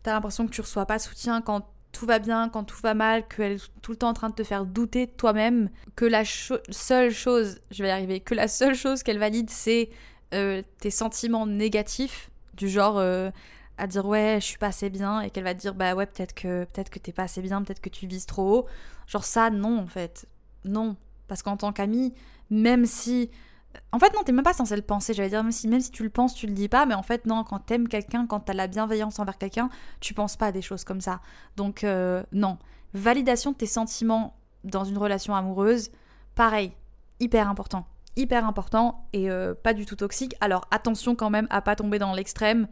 tu as l'impression que tu reçois pas de soutien quand tout va bien, quand tout va mal, qu'elle est tout le temps en train de te faire douter de toi-même, que la seule chose, je vais y arriver, que la seule chose qu'elle valide, c'est euh, tes sentiments négatifs, du genre à dire ouais, je suis pas assez bien, et qu'elle va te dire bah ouais, peut-être que, peut-être que t'es pas assez bien, peut-être que tu vises trop haut. Genre ça, non, en fait. Non, parce qu'en tant qu'ami, même si. En fait, non, t'es même pas censé le penser. J'allais dire, même si, même si tu le penses, tu le dis pas. Mais en fait, non, quand t'aimes quelqu'un, quand t'as la bienveillance envers quelqu'un, tu penses pas à des choses comme ça. Donc, euh, non. Validation de tes sentiments dans une relation amoureuse, pareil, hyper important. Hyper important et euh, pas du tout toxique. Alors, attention quand même à pas tomber dans l'extrême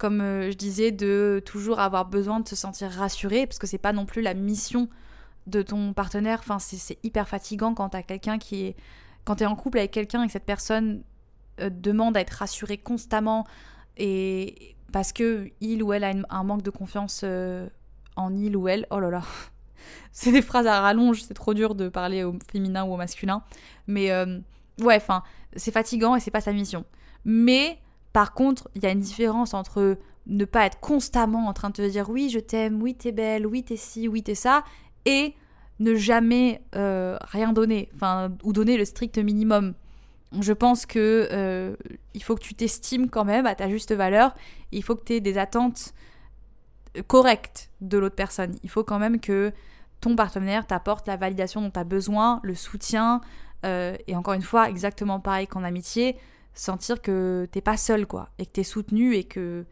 comme euh, je disais, de toujours avoir besoin de se sentir rassuré, parce que c'est pas non plus la mission de ton partenaire. Enfin, c'est hyper fatigant quand t'as quelqu'un qui est. Quand t'es en couple avec quelqu'un et que cette personne euh, demande à être rassurée constamment et parce que il ou elle a un manque de confiance euh, en il ou elle. Oh là là. *laughs* c'est des phrases à rallonge, c'est trop dur de parler au féminin ou au masculin. Mais euh, ouais, enfin, c'est fatigant et c'est pas sa mission. Mais par contre, il y a une différence entre ne pas être constamment en train de te dire oui, je t'aime, oui, t'es belle, oui, t'es ci, oui, t'es ça, et ne jamais euh, rien donner, enfin, ou donner le strict minimum. Je pense que euh, il faut que tu t'estimes quand même à ta juste valeur. Il faut que tu aies des attentes correctes de l'autre personne. Il faut quand même que ton partenaire t'apporte la validation dont tu as besoin, le soutien, euh, et encore une fois, exactement pareil qu'en amitié, sentir que t'es pas seul, quoi, et que t'es soutenu et que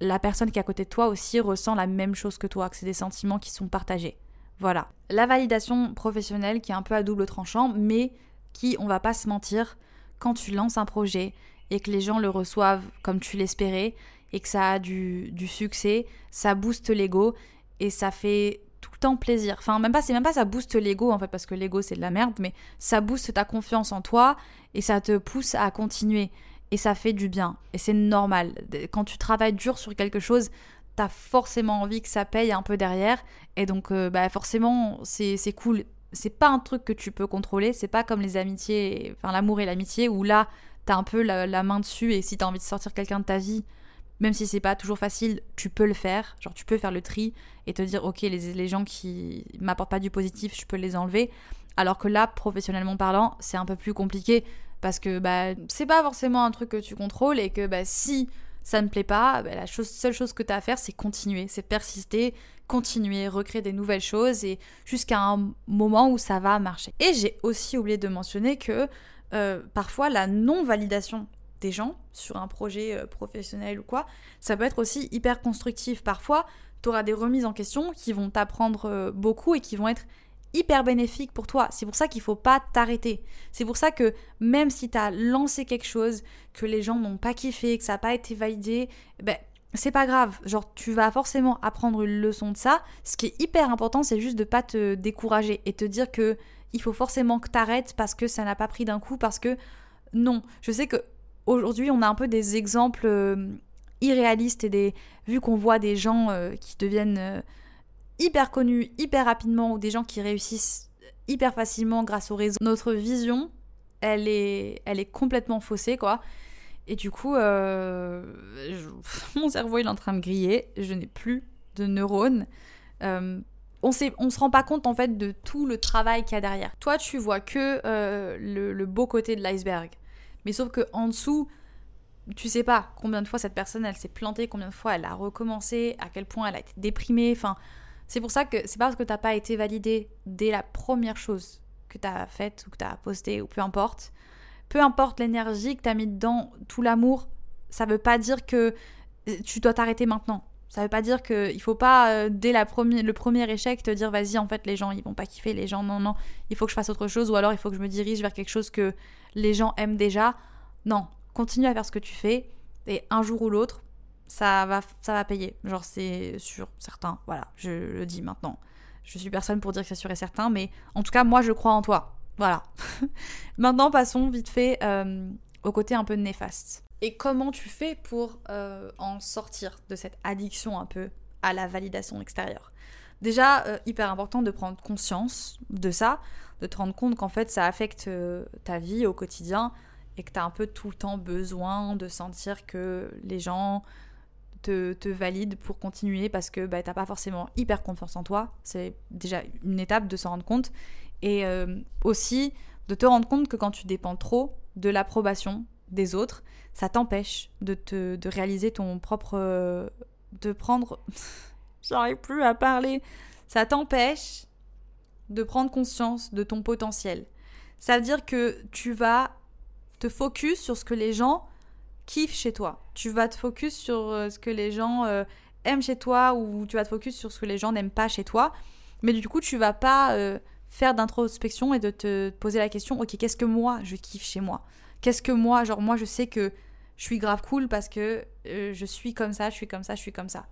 la personne qui est à côté de toi aussi ressent la même chose que toi, que c'est des sentiments qui sont partagés. Voilà. La validation professionnelle qui est un peu à double tranchant, mais qui, on va pas se mentir, quand tu lances un projet et que les gens le reçoivent comme tu l'espérais et que ça a du, succès, ça booste l'ego et ça fait tout le temps plaisir. Enfin, même pas, c'est même pas ça booste l'ego en fait, parce que l'ego c'est de la merde, mais ça booste ta confiance en toi et ça te pousse à continuer. Et ça fait du bien. Et c'est normal. Quand tu travailles dur sur quelque chose, t'as forcément envie que ça paye un peu derrière. Et donc, euh, bah, forcément, c'est cool. C'est pas un truc que tu peux contrôler. C'est pas comme les amitiés, enfin l'amour et l'amitié, où là, t'as un peu la, la, main dessus. Et si t'as envie de sortir quelqu'un de ta vie, même si c'est pas toujours facile, tu peux le faire. Genre, tu peux faire le tri et te dire, ok, les, les gens qui m'apportent pas du positif, je peux les enlever. Alors que là, professionnellement parlant, c'est un peu plus compliqué parce que bah, c'est pas forcément un truc que tu contrôles et que bah, si ça ne plaît pas, bah, la chose, seule chose que tu as à faire, c'est continuer, c'est persister, continuer, recréer des nouvelles choses et jusqu'à un moment où ça va marcher. Et j'ai aussi oublié de mentionner que euh, parfois la non-validation des gens sur un projet euh, professionnel ou quoi, ça peut être aussi hyper constructif. Parfois, tu auras des remises en question qui vont t'apprendre euh, beaucoup et qui vont être hyper bénéfiques pour toi. C'est pour ça qu'il faut pas t'arrêter. C'est pour ça que même si tu as lancé quelque chose, que les gens n'ont pas kiffé, que ça n'a pas été validé, ben c'est pas grave. Genre tu vas forcément apprendre une leçon de ça. Ce qui est hyper important, c'est juste de pas te décourager et te dire que il faut forcément que tu parce que ça n'a pas pris d'un coup parce que non, je sais que aujourd'hui, on a un peu des exemples euh, irréalistes et des vu qu'on voit des gens euh, qui deviennent euh, hyper connus hyper rapidement ou des gens qui réussissent hyper facilement grâce au réseau. Notre vision, elle est, elle est complètement faussée, quoi. Et du coup, *laughs* mon cerveau il est en train de griller. Je n'ai plus de neurones. on ne se rend pas compte en fait de tout le travail qu'il y a derrière. Toi, tu vois que le, le, beau côté de l'iceberg. Mais sauf que en dessous, tu sais pas combien de fois cette personne elle s'est plantée, combien de fois elle a recommencé, à quel point elle a été déprimée. Enfin, c'est pour ça que c'est parce que t'as pas été validé dès la première chose que tu as faite ou que tu as posté ou peu importe. Peu importe l'énergie que tu as mis dedans, tout l'amour, ça veut pas dire que euh, tu dois t'arrêter maintenant. Ça veut pas dire qu'il faut pas, euh, dès la le premier échec, te dire vas-y, en fait, les gens, ils vont pas kiffer, les gens, non, non, il faut que je fasse autre chose, ou alors il faut que je me dirige vers quelque chose que les gens aiment déjà. Non, continue à faire ce que tu fais, et un jour ou l'autre, ça va, ça va payer. Genre, c'est sûr, certain, voilà, je le dis maintenant. Je suis personne pour dire que c'est sûr et certain, mais en tout cas, moi, je crois en toi. Voilà. *laughs* maintenant, passons vite fait euh, au côté un peu néfaste. Et comment tu fais pour euh, en sortir de cette addiction un peu à la validation extérieure? Déjà, euh, hyper important de prendre conscience de ça, de te rendre compte qu'en fait ça affecte ta vie au quotidien et que tu as un peu tout le temps besoin de sentir que les gens te, valident pour continuer parce que bah, tu n'as pas forcément hyper confiance en toi. C'est déjà une étape de s'en rendre compte. Et aussi de te rendre compte que quand tu dépends trop de l'approbation des autres, ça t'empêche de, te, de réaliser ton propre... de prendre... *laughs* J'arrive plus à parler. Ça t'empêche de prendre conscience de ton potentiel. Ça veut dire que tu vas te focus sur ce que les gens kiffent chez toi. Tu vas te focus sur euh, ce que les gens euh, aiment chez toi ou tu vas te focus sur ce que les gens n'aiment pas chez toi. Mais du coup, tu vas pas euh, faire d'introspection et de te poser la question, ok, qu'est-ce que moi je kiffe chez moi? Qu'est-ce que moi, genre moi je sais que je suis grave cool parce que je suis comme ça, je suis comme ça, je suis comme ça.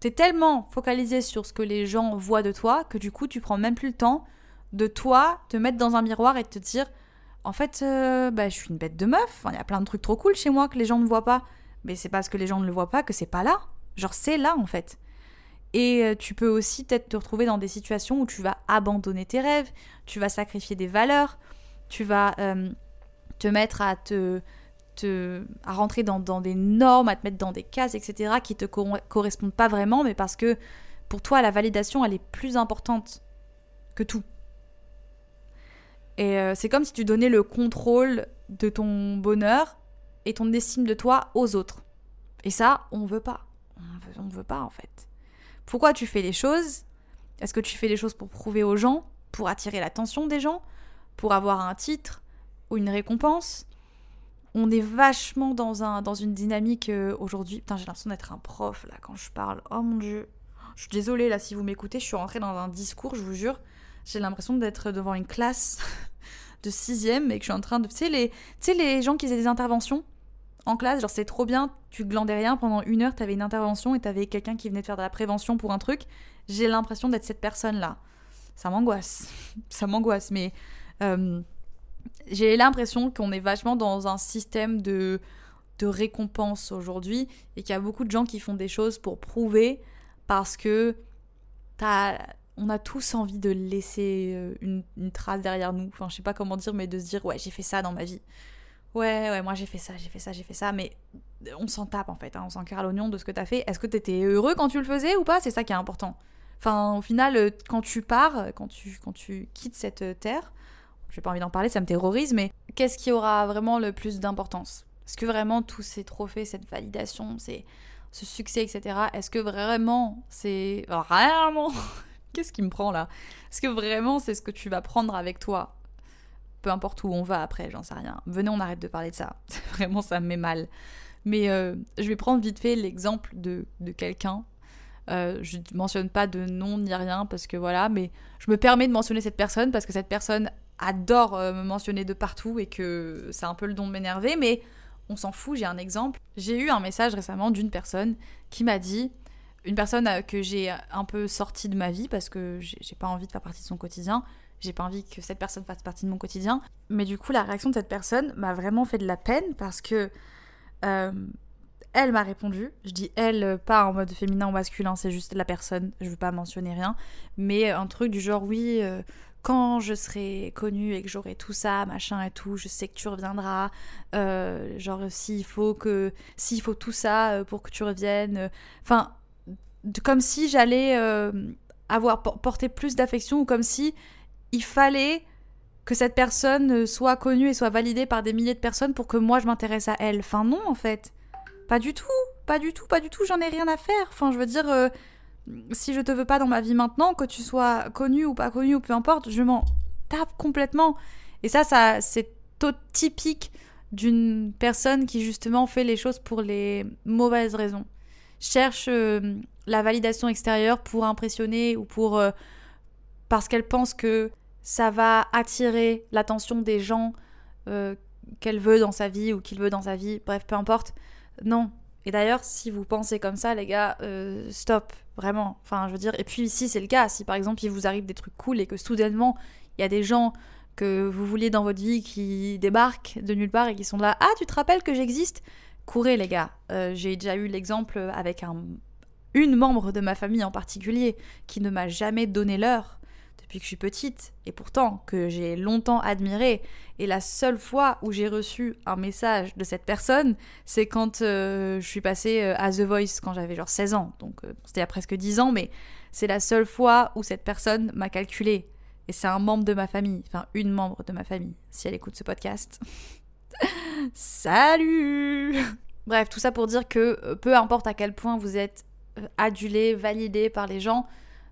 T'es tellement focalisé sur ce que les gens voient de toi que du coup tu prends même plus le temps de toi te mettre dans un miroir et te dire en fait euh, bah, je suis une bête de meuf, il y a plein de trucs trop cool chez moi que les gens ne voient pas. Mais c'est parce que les gens ne le voient pas que c'est pas là. Genre c'est là en fait. Et euh, tu peux aussi peut-être te retrouver dans des situations où tu vas abandonner tes rêves, tu vas sacrifier des valeurs, tu vas te mettre à te, te à rentrer dans, dans, des normes, à te mettre dans des cases, etc., qui te correspondent pas vraiment, mais parce que pour toi, la validation, elle est plus importante que tout. Et euh, c'est comme si tu donnais le contrôle de ton bonheur et ton estime de toi aux autres. Et ça, on veut pas. On veut, veut pas en fait. Pourquoi tu fais les choses? Est-ce que tu fais les choses pour prouver aux gens Pour attirer l'attention des gens Pour avoir un titre Ou une récompense? On est vachement dans, un, dans une dynamique euh, aujourd'hui. Putain, j'ai l'impression d'être un prof là quand je parle. Oh mon dieu. Je suis désolée là si vous m'écoutez, je suis rentrée dans un discours, je vous jure. J'ai l'impression d'être devant une classe *laughs* de sixième et que je suis en train de. Tu sais, les, tu sais, les gens qui faisaient des interventions en classe, genre c'est trop bien, tu glandais rien, pendant une heure t'avais une intervention et t'avais quelqu'un qui venait de faire de la prévention pour un truc. J'ai l'impression d'être cette personne-là. Ça m'angoisse. *laughs* Ça m'angoisse, mais. Euh, j'ai l'impression qu'on est vachement dans un système de, de récompense aujourd'hui et qu'il y a beaucoup de gens qui font des choses pour prouver parce que on a tous envie de laisser euh, une, trace derrière nous. Enfin, je sais pas comment dire, mais de se dire, ouais, j'ai fait ça dans ma vie. Ouais, ouais, moi j'ai fait ça, j'ai fait ça, j'ai fait ça, mais on s'en tape en fait, hein, on s'en à l'oignon de ce que t'as fait. Est-ce que t'étais heureux quand tu le faisais ou pas? C'est ça qui est important. Enfin, au final, euh, quand tu pars, quand tu, quand tu quittes cette euh, terre, j'ai pas envie d'en parler, ça me terrorise, mais qu'est-ce qui aura vraiment le plus d'importance? Est-ce que vraiment tous ces trophées, cette validation, c'est ce succès, etc., est-ce que vraiment c'est. Vraiment *laughs* Qu'est-ce qui me prend là? Est-ce que vraiment c'est ce que tu vas prendre avec toi? Peu importe où on va après, j'en sais rien. Venez, on arrête de parler de ça. *laughs* vraiment, ça me met mal. Mais euh, je vais prendre vite fait l'exemple de, de quelqu'un euh, je ne mentionne pas de nom ni rien parce que voilà, mais je me permets de mentionner cette personne parce que cette personne adore euh, me mentionner de partout et que c'est un peu le don de m'énerver, mais on s'en fout, j'ai un exemple. J'ai eu un message récemment d'une personne qui m'a dit, une personne euh, que j'ai un peu sortie de ma vie parce que j'ai pas envie de faire partie de son quotidien, j'ai pas envie que cette personne fasse partie de mon quotidien, mais du coup la réaction de cette personne m'a vraiment fait de la peine parce que euh, elle m'a répondu, je dis elle pas en mode féminin ou masculin, c'est juste la personne, je veux pas mentionner rien, mais un truc du genre oui, quand je serai connue et que j'aurai tout ça, machin et tout, je sais que tu reviendras. Euh, genre, s'il faut que. S'il faut tout ça euh, pour que tu reviennes. Euh, comme si j'allais avoir porté plus d'affection ou comme si il fallait que cette personne soit connue et soit validée par des milliers de personnes pour que moi je m'intéresse à elle. Enfin, non, en fait. Pas du tout. Pas du tout, pas du tout. J'en ai rien à faire. Enfin, je veux dire si je te veux pas dans ma vie maintenant, que tu sois connu ou pas connu ou peu importe, je m'en tape complètement. Et ça, ça c'est typique d'une personne qui justement fait les choses pour les mauvaises raisons. Cherche euh, la validation extérieure pour impressionner ou pour euh, parce qu'elle pense que ça va attirer l'attention des gens euh, qu'elle veut dans sa vie ou qu'il veut dans sa vie, bref, peu importe. Non. Et d'ailleurs, si vous pensez comme ça, les gars, stop. Vraiment. Enfin, je veux dire. Et puis ici, c'est le cas. Si par exemple, il vous arrive des trucs cool et que soudainement, il y a des gens que vous vouliez dans votre vie qui débarquent de nulle part et qui sont là. Ah, tu te rappelles que j'existe? Courez, les gars. Euh, j'ai déjà eu l'exemple avec un, une membre de ma famille en particulier qui ne m'a jamais donné l'heure depuis que je suis petite, et pourtant que j'ai longtemps admiré. Et la seule fois où j'ai reçu un message de cette personne, c'est quand euh, je suis passée euh, à The Voice, quand j'avais genre 16 ans. Donc euh, c'était il y a presque 10 ans, mais c'est la seule fois où cette personne m'a calculé. Et c'est un membre de ma famille, enfin une membre de ma famille, si elle écoute ce podcast. *laughs* Salut Bref, tout ça pour dire que peu importe à quel point vous êtes adulé, validé par les gens,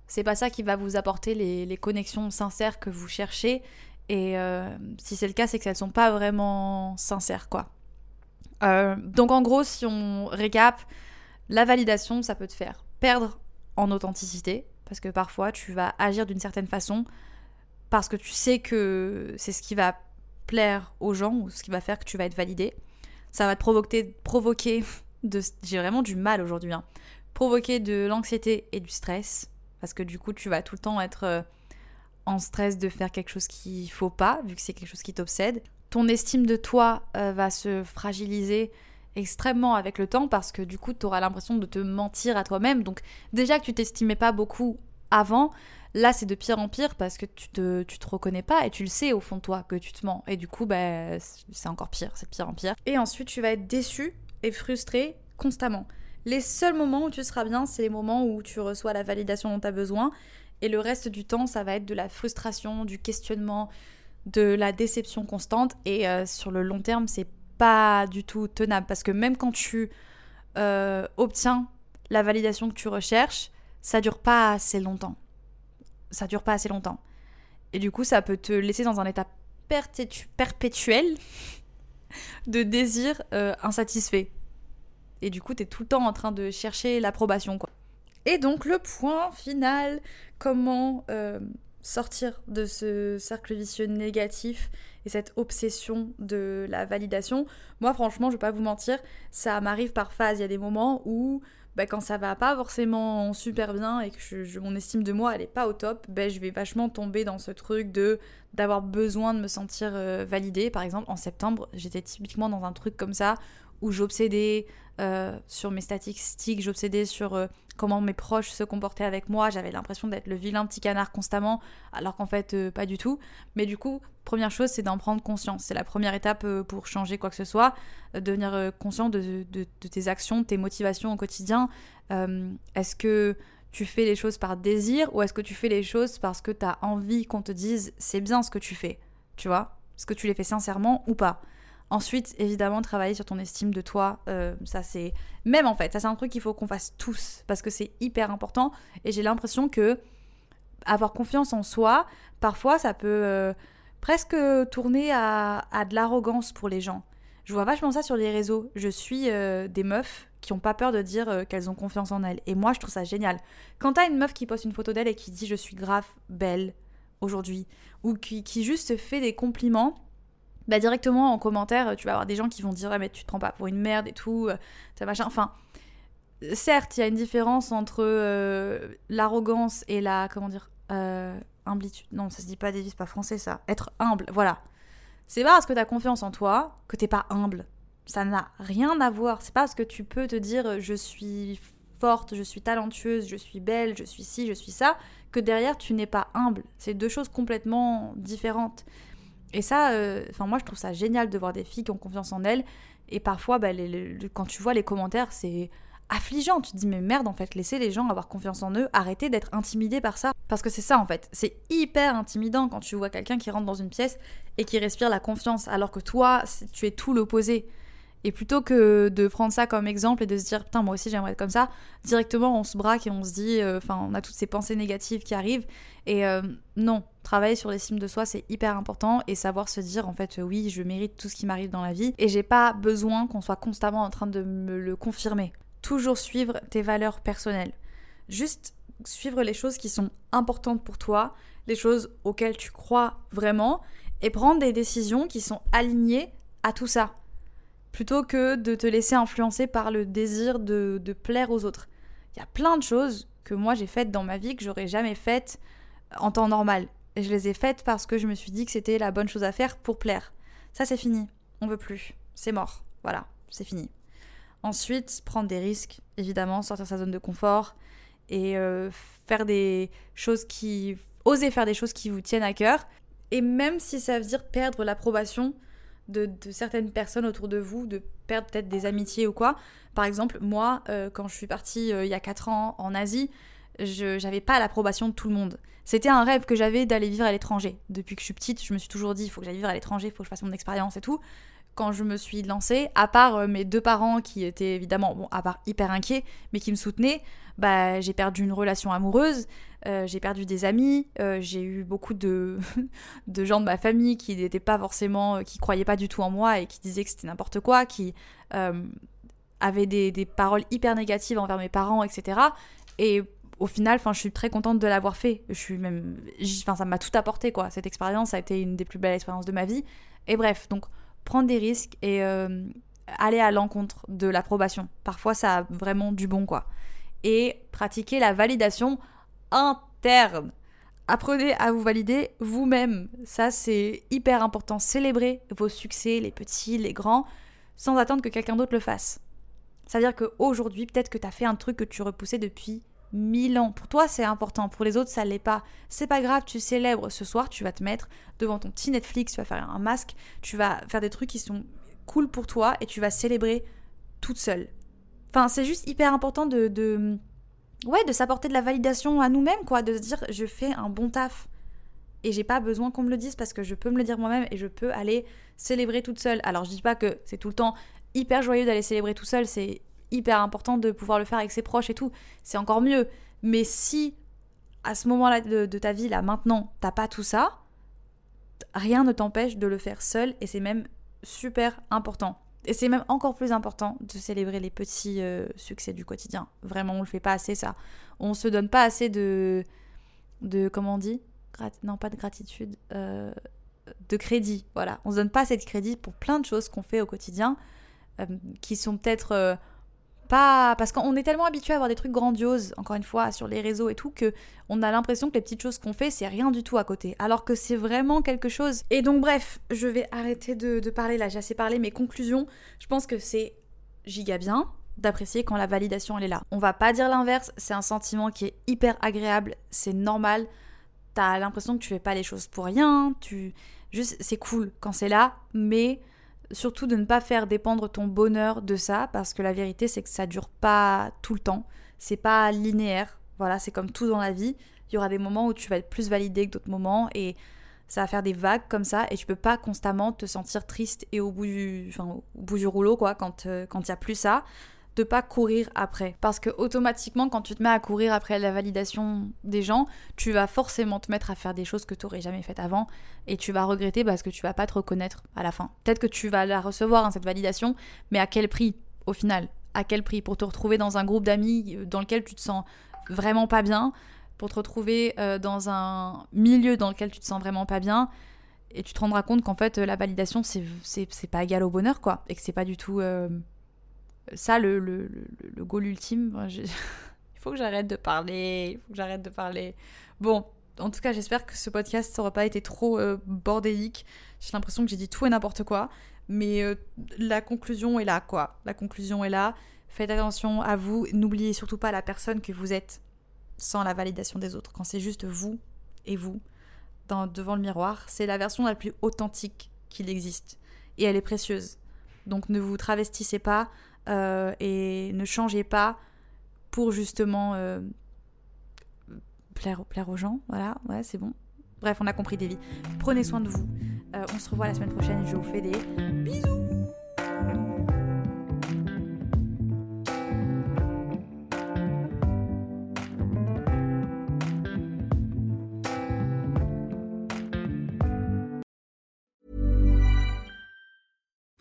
c'est pas ça qui va vous apporter les, connexions sincères que vous cherchez. Et euh, si c'est le cas, c'est que elles sont pas vraiment sincères, quoi. Euh, donc en gros, si on récap, la validation, ça peut te faire perdre en authenticité, parce que parfois tu vas agir d'une certaine façon, parce que tu sais que c'est ce qui va plaire aux gens, ou ce qui va faire que tu vas être validé. Ça va te provoquer, provoquer. *laughs* J'ai vraiment du mal aujourd'hui, hein. Provoquer de l'anxiété et du stress, parce que du coup tu vas tout le temps être euh, en stress de faire quelque chose qu'il faut pas, vu que c'est quelque chose qui t'obsède. Ton estime de toi euh, va se fragiliser extrêmement avec le temps parce que du coup tu auras l'impression de te mentir à toi-même. Donc déjà que tu t'estimais pas beaucoup avant, là c'est de pire en pire parce que tu te, tu te reconnais pas et tu le sais au fond de toi que tu te mens. Et du coup bah, c'est encore pire, c'est pire en pire. Et ensuite tu vas être déçu et frustré constamment. Les seuls moments où tu seras bien, c'est les moments où tu reçois la validation dont tu as besoin Et le reste du temps, ça va être de la frustration, du questionnement, de la déception constante. Et euh, sur le long terme, c'est pas du tout tenable. Parce que même quand tu euh, obtiens la validation que tu recherches, ça dure pas assez longtemps. Ça dure pas assez longtemps. Et du coup, ça peut te laisser dans un état perpétuel *laughs* de désir euh, insatisfait. Et du coup, tu es tout le temps en train de chercher l'approbation. Et donc, le point final, comment euh, sortir de ce cercle vicieux négatif et cette obsession de la validation. Moi, franchement, je vais pas vous mentir, ça m'arrive par phase. Il y a des moments où, bah, quand ça va pas forcément super bien et que mon estime de moi elle est pas au top, bah, je vais vachement tomber dans ce truc de d'avoir besoin de me sentir euh, validée. Par exemple, en septembre, j'étais typiquement dans un truc comme ça où j'obsédais euh, sur mes statistiques, j'obsédais sur euh, comment mes proches se comportaient avec moi. J'avais l'impression d'être le vilain petit canard constamment, alors qu'en fait, pas du tout. Mais du coup, première chose, c'est d'en prendre conscience. C'est la première étape pour changer quoi que ce soit, devenir conscient de, tes actions, de tes motivations au quotidien. Est-ce que tu fais les choses par désir ou est-ce que tu fais les choses parce que tu as envie qu'on te dise c'est bien ce que tu fais Tu vois Est-ce que tu les fais sincèrement ou pas? Ensuite, évidemment, travailler sur ton estime de toi. Euh, ça, c'est. Même en fait, ça, c'est un truc qu'il faut qu'on fasse tous parce que c'est hyper important. Et j'ai l'impression que avoir confiance en soi, parfois, ça peut euh, presque tourner à, de l'arrogance pour les gens. Je vois vachement ça sur les réseaux. Je suis euh, des meufs qui ont pas peur de dire qu'elles ont confiance en elles. Et moi, je trouve ça génial. Quand t'as une meuf qui poste une photo d'elle et qui dit je suis grave belle aujourd'hui, ou qui, qui juste fait des compliments bah directement en commentaire, tu vas avoir des gens qui vont dire ah, mais tu te prends pas pour une merde et tout, euh, ça machin. Enfin, certes, il y a une différence entre euh, l'arrogance et la comment dire euh, humblitude. Non, ça se dit pas des c'est pas français ça. Être humble, voilà. C'est pas parce que tu as confiance en toi que t'es pas humble. Ça n'a rien à voir. C'est pas parce que tu peux te dire je suis forte, je suis talentueuse, je suis belle, je suis ci, je suis ça, que derrière tu n'es pas humble. C'est deux choses complètement différentes. Et ça, euh, enfin moi je trouve ça génial de voir des filles qui ont confiance en elles. Et parfois, bah, quand tu vois les commentaires, c'est affligeant. Tu te dis mais merde en fait, laissez les gens avoir confiance en eux, arrêtez d'être intimidés par ça. Parce que c'est ça en fait, c'est hyper intimidant quand tu vois quelqu'un qui rentre dans une pièce et qui respire la confiance, alors que toi, tu es tout l'opposé. Et plutôt que de prendre ça comme exemple et de se dire putain moi aussi j'aimerais être comme ça, directement on se braque et on se dit, euh, enfin on a toutes ces pensées négatives qui arrivent. Et euh, non, travailler sur l'estime de soi c'est hyper important et savoir se dire en fait oui je mérite tout ce qui m'arrive dans la vie et j'ai pas besoin qu'on soit constamment en train de me le confirmer. Toujours suivre tes valeurs personnelles. Juste suivre les choses qui sont importantes pour toi, les choses auxquelles tu crois vraiment et prendre des décisions qui sont alignées à tout ça plutôt que de te laisser influencer par le désir de, plaire aux autres. Il y a plein de choses que moi j'ai faites dans ma vie que j'aurais jamais faites en temps normal. Et je les ai faites parce que je me suis dit que c'était la bonne chose à faire pour plaire. Ça c'est fini. On veut plus. C'est mort. Voilà, c'est fini. Ensuite, prendre des risques, évidemment, sortir sa zone de confort et euh, faire des choses qui. oser faire des choses qui vous tiennent à cœur. Et même si ça veut dire perdre l'approbation de, certaines personnes autour de vous, de perdre peut-être des amitiés ou quoi. Par exemple, moi, euh, quand je suis partie euh, il y a 4 ans en Asie, je n'avais pas l'approbation de tout le monde. C'était un rêve que j'avais d'aller vivre à l'étranger. Depuis que je suis petite, je me suis toujours dit, il faut que j'aille vivre à l'étranger, il faut que je fasse mon expérience et tout. Quand je me suis lancée, à part euh, mes deux parents qui étaient évidemment, bon, à part hyper inquiets, mais qui me soutenaient, bah, j'ai perdu une relation amoureuse, euh, j'ai perdu des amis, euh, j'ai eu beaucoup de, *laughs* de gens de ma famille qui n'étaient pas forcément, qui croyaient pas du tout en moi et qui disaient que c'était n'importe quoi, qui avaient des, des, paroles hyper négatives envers mes parents, etc. Et au final, enfin, je suis très contente de l'avoir fait. Je suis même, enfin, ça m'a tout apporté quoi. Cette expérience a été une des plus belles expériences de ma vie. Et bref, donc prendre des risques et euh, aller à l'encontre de l'approbation. Parfois, ça a vraiment du bon quoi. Et pratiquer la validation interne. Apprenez à vous valider vous-même. Ça, c'est hyper important. Célébrez vos succès, les petits, les grands, sans attendre que quelqu'un d'autre le fasse. C'est-à-dire qu'aujourd'hui, peut-être que tu as fait un truc que tu repoussais depuis mille ans. Pour toi, c'est important. Pour les autres, ça l'est pas. C'est pas grave, tu célèbres. Ce soir, tu vas te mettre devant ton petit Netflix, tu vas faire un masque, tu vas faire des trucs qui sont cool pour toi et tu vas célébrer toute seule. Enfin, c'est juste hyper important de, ouais, de s'apporter de la validation à nous-mêmes, quoi, de se dire je fais un bon taf. Et j'ai pas besoin qu'on me le dise parce que je peux me le dire moi-même et je peux aller célébrer toute seule. Alors je dis pas que c'est tout le temps hyper joyeux d'aller célébrer tout seul, c'est hyper important de pouvoir le faire avec ses proches et tout, c'est encore mieux. Mais si à ce moment-là de, ta vie, là, maintenant, t'as pas tout ça, rien ne t'empêche de le faire seul et c'est même super important. Et c'est même encore plus important de célébrer les petits euh, succès du quotidien. Vraiment, on le fait pas assez ça. On se donne pas assez de, de comment on dit? Non, pas de gratitude, euh, de crédit. Voilà, on se donne pas assez de crédit pour plein de choses qu'on fait au quotidien, euh, qui sont peut-être parce qu'on est tellement habitué à avoir des trucs grandioses encore une fois sur les réseaux et tout que on a l'impression que les petites choses qu'on fait c'est rien du tout à côté. Alors que c'est vraiment quelque chose. Et donc bref je vais arrêter de, parler là. J'ai assez parlé mes conclusions. Je pense que c'est giga bien d'apprécier quand la validation elle est là. On va pas dire l'inverse. C'est un sentiment qui est hyper agréable. C'est normal. T'as l'impression que tu fais pas les choses pour rien. Tu juste c'est cool quand c'est là mais surtout de ne pas faire dépendre ton bonheur de ça, parce que la vérité c'est que ça dure pas tout le temps, c'est pas linéaire, voilà, c'est comme tout dans la vie, il y aura des moments où tu vas être plus validé que d'autres moments, et ça va faire des vagues comme ça, et tu peux pas constamment te sentir triste et au bout du, au bout du rouleau, quoi, quand euh, il n'y a plus ça de pas courir après. Parce que automatiquement, quand tu te mets à courir après la validation des gens, tu vas forcément te mettre à faire des choses que tu n'aurais jamais faites avant et tu vas regretter parce que tu vas pas te reconnaître à la fin. Peut-être que tu vas la recevoir, hein, cette validation, mais à quel prix au final? À quel prix? Pour te retrouver dans un groupe d'amis euh, dans lequel tu te sens vraiment pas bien, pour te retrouver euh, dans un milieu dans lequel tu te sens vraiment pas bien? Et tu te rendras compte qu'en fait la validation c'est pas égal au bonheur quoi. Et que c'est pas du tout euh, ça, le, le, le, goal ultime, *laughs* il faut que j'arrête de parler, il faut que j'arrête de parler. Bon, en tout cas, j'espère que ce podcast n'aura pas été trop euh, bordélique. J'ai l'impression que j'ai dit tout et n'importe quoi. Mais euh, la conclusion est là, quoi. La conclusion est là. Faites attention à vous. N'oubliez surtout pas la personne que vous êtes sans la validation des autres. Quand c'est juste vous et vous devant le miroir, c'est la version la plus authentique qu'il existe. Et elle est précieuse. Donc ne vous travestissez pas euh, et ne changez pas pour justement euh, plaire, plaire aux gens. Voilà, ouais, c'est bon. Bref, on a compris des. Prenez soin de vous. Euh, on se revoit la semaine prochaine je vous fais des bisous.